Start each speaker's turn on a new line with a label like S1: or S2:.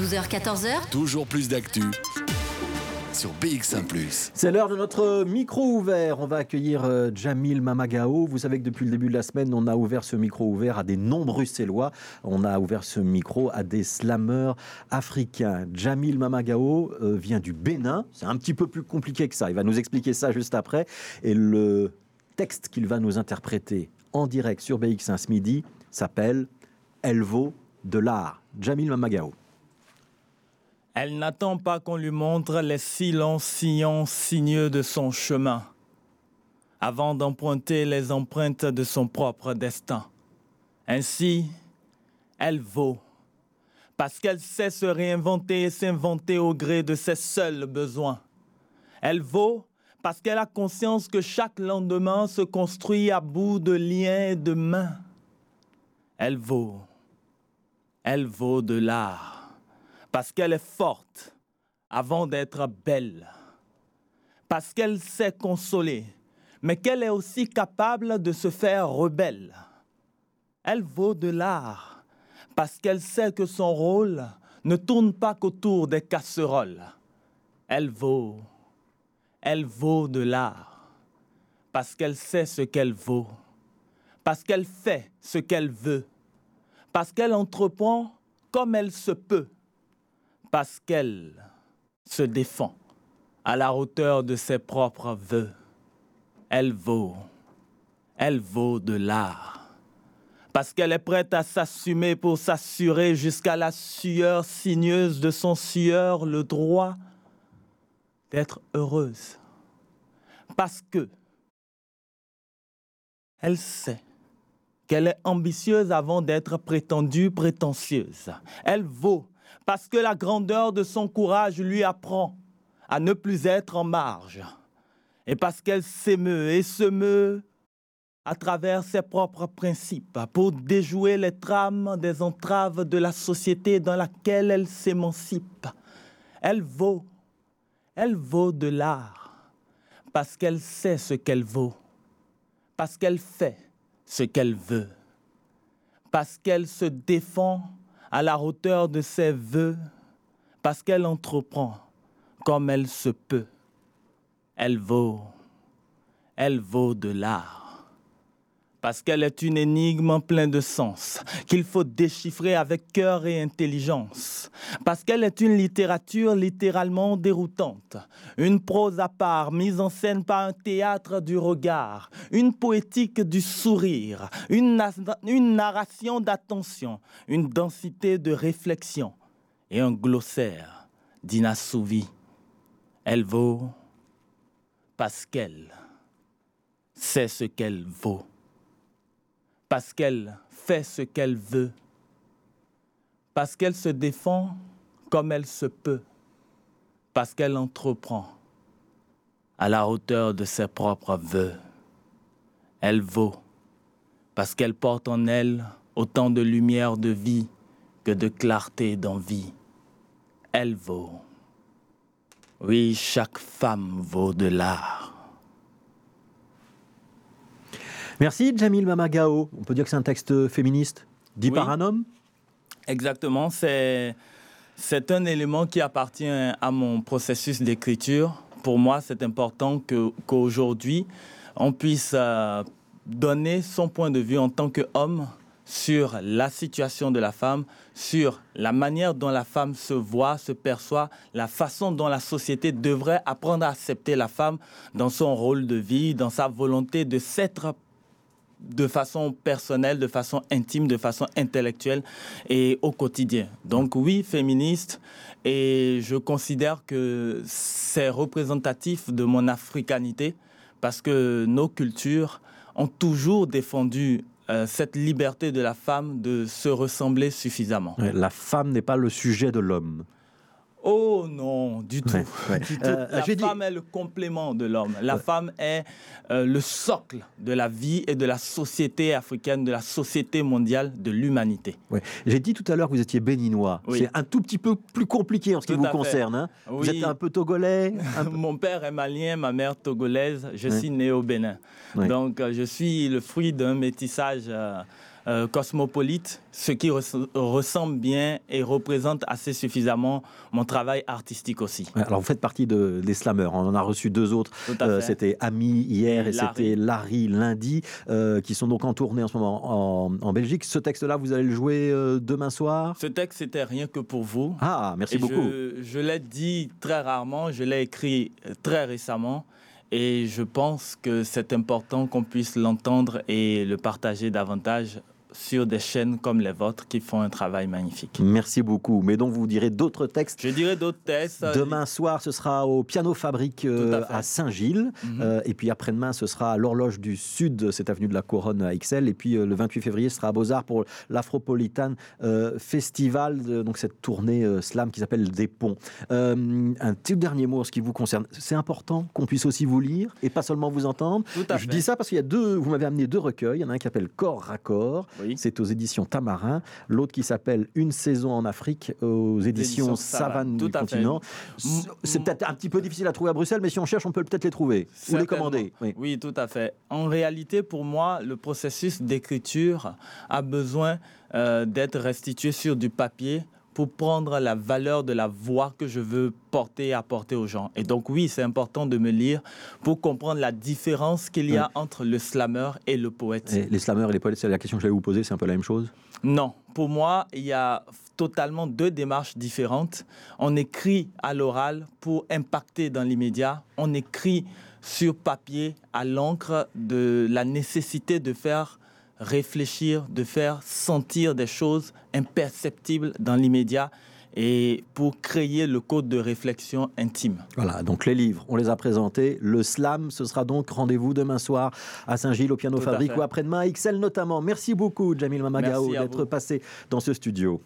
S1: 12h-14h,
S2: Toujours plus d'actu sur BX1 ⁇
S3: C'est l'heure de notre micro ouvert. On va accueillir euh, Jamil Mamagao. Vous savez que depuis le début de la semaine, on a ouvert ce micro ouvert à des non-bruxellois. On a ouvert ce micro à des slameurs africains. Jamil Mamagao euh, vient du Bénin. C'est un petit peu plus compliqué que ça. Il va nous expliquer ça juste après. Et le texte qu'il va nous interpréter en direct sur BX1 ce midi s'appelle Elle vaut de l'art. Jamil Mamagao.
S4: Elle n'attend pas qu'on lui montre les silences sillons sinueux de son chemin, avant d'emprunter les empreintes de son propre destin. Ainsi, elle vaut, parce qu'elle sait se réinventer et s'inventer au gré de ses seuls besoins. Elle vaut parce qu'elle a conscience que chaque lendemain se construit à bout de liens et de mains. Elle vaut, elle vaut de l'art parce qu'elle est forte avant d'être belle, parce qu'elle sait consoler, mais qu'elle est aussi capable de se faire rebelle. Elle vaut de l'art, parce qu'elle sait que son rôle ne tourne pas qu'autour des casseroles. Elle vaut, elle vaut de l'art, parce qu'elle sait ce qu'elle vaut, parce qu'elle fait ce qu'elle veut, parce qu'elle entreprend comme elle se peut parce qu'elle se défend à la hauteur de ses propres voeux. Elle vaut, elle vaut de l'art. Parce qu'elle est prête à s'assumer pour s'assurer jusqu'à la sueur sinueuse de son sueur le droit d'être heureuse. Parce que elle sait qu'elle est ambitieuse avant d'être prétendue prétentieuse. Elle vaut parce que la grandeur de son courage lui apprend à ne plus être en marge, et parce qu'elle s'émeut et se meut à travers ses propres principes pour déjouer les trames des entraves de la société dans laquelle elle s'émancipe. Elle vaut, elle vaut de l'art, parce qu'elle sait ce qu'elle vaut, parce qu'elle fait ce qu'elle veut, parce qu'elle se défend à la hauteur de ses voeux, parce qu'elle entreprend comme elle se peut. Elle vaut, elle vaut de l'art parce qu'elle est une énigme pleine de sens, qu'il faut déchiffrer avec cœur et intelligence, parce qu'elle est une littérature littéralement déroutante, une prose à part mise en scène par un théâtre du regard, une poétique du sourire, une, narration d'attention, une densité de réflexion et un glossaire d'inassouvi. Elle vaut parce qu'elle sait ce qu'elle vaut parce qu'elle fait ce qu'elle veut, parce qu'elle se défend comme elle se peut, parce qu'elle entreprend à la hauteur de ses propres voeux. Elle vaut, parce qu'elle porte en elle autant de lumière de vie que de clarté d'envie. Elle vaut. Oui, chaque femme vaut de l'art.
S3: Merci Jamil Mamagao. On peut dire que c'est un texte féministe dit par un homme
S4: Exactement, c'est, c'est un élément qui appartient à mon processus d'écriture. Pour moi, c'est important que, qu'aujourd'hui, on puisse euh, donner son point de vue en tant qu'homme sur la situation de la femme, sur la manière dont la femme se voit, se perçoit, la façon dont la société devrait apprendre à accepter la femme dans son rôle de vie, dans sa volonté de s'être de façon personnelle, de façon intime, de façon intellectuelle et au quotidien. Donc oui, féministe, et je considère que c'est représentatif de mon africanité parce que nos cultures ont toujours défendu euh, cette liberté de la femme de se ressembler suffisamment.
S3: La femme n'est pas le sujet de l'homme.
S4: Oh non, du tout. Euh, la femme est le complément de l'homme. La femme est euh, le socle de la vie et de la société africaine, de la société mondiale, de l'humanité.
S3: J'ai dit tout à l'heure que vous étiez béninois. C'est un tout petit peu plus compliqué en ce qui vous concerne. Hein. Vous êtes un peu togolais
S4: Mon père est malien, ma mère togolaise. Je suis né au Bénin. Donc euh, je suis le fruit d'un métissage euh, cosmopolite, ce qui ressemble bien et représente assez suffisamment mon travail artistique aussi.
S3: alors vous faites partie de, des slammers, on en a reçu deux autres, euh, c'était Ami hier et, c'était Larry lundi, euh, qui sont donc en tournée en ce moment en, Belgique. Ce texte-là, vous allez le jouer demain soir?
S4: Ce texte, c'était rien que pour vous.
S3: Ah, merci beaucoup.
S4: Je, je l'ai dit très rarement, je l'ai écrit très récemment. Et je pense que c'est important qu'on puisse l'entendre et le partager davantage sur des chaînes comme les vôtres qui font un travail magnifique.
S3: Merci beaucoup. Mais donc vous direz d'autres textes
S4: Je dirai d'autres textes.
S3: Demain soir, ce sera au Piano Fabrique euh, à, Saint-Gilles. Mhm. Euh, et puis après-demain, ce sera à l'Horloge du Sud, cette avenue de la Couronne à Ixelles. Et puis euh, le 28 février, ce sera à Beaux-Arts pour l'Afropolitan Festival, donc cette tournée slam qui s'appelle Des Ponts. un petit dernier mot en ce qui vous concerne. C'est important qu'on puisse aussi vous lire et pas seulement vous entendre. Je dis ça parce qu'il y a deux, vous m'avez amené deux recueils. Il y en a un qui s'appelle Corps à corps c'est aux éditions Tamarin. L'autre qui s'appelle Une saison en Afrique aux éditions Savane du continent. C'est peut-être un petit peu difficile à trouver à Bruxelles, mais si on cherche, on peut peut-être les trouver ou les commander.
S4: Oui. tout à fait. En réalité, pour moi, le processus d'écriture a besoin euh, d'être restitué sur du papier pour prendre la valeur de la voix que je veux porter et apporter aux gens. Et donc oui, c'est important de me lire pour comprendre la différence qu'il y a entre le slammer et le poète.
S3: les slammers et les poètes, c'est la question que j'allais vous poser, c'est un peu la même chose?
S4: Non, pour moi, il y a totalement deux démarches différentes. On écrit à l'oral pour impacter dans l'immédiat. On écrit sur papier à l'encre de la nécessité de faire réfléchir, de faire sentir des choses imperceptibles dans l'immédiat et pour créer le code de réflexion intime.
S3: Voilà, donc les livres, on les a présentés. Le slam, ce sera donc rendez-vous demain soir à Saint-Gilles au Piano Fabrique ou après-demain à XL notamment. Merci beaucoup, Jamil Mamagao, d'être passé dans ce studio.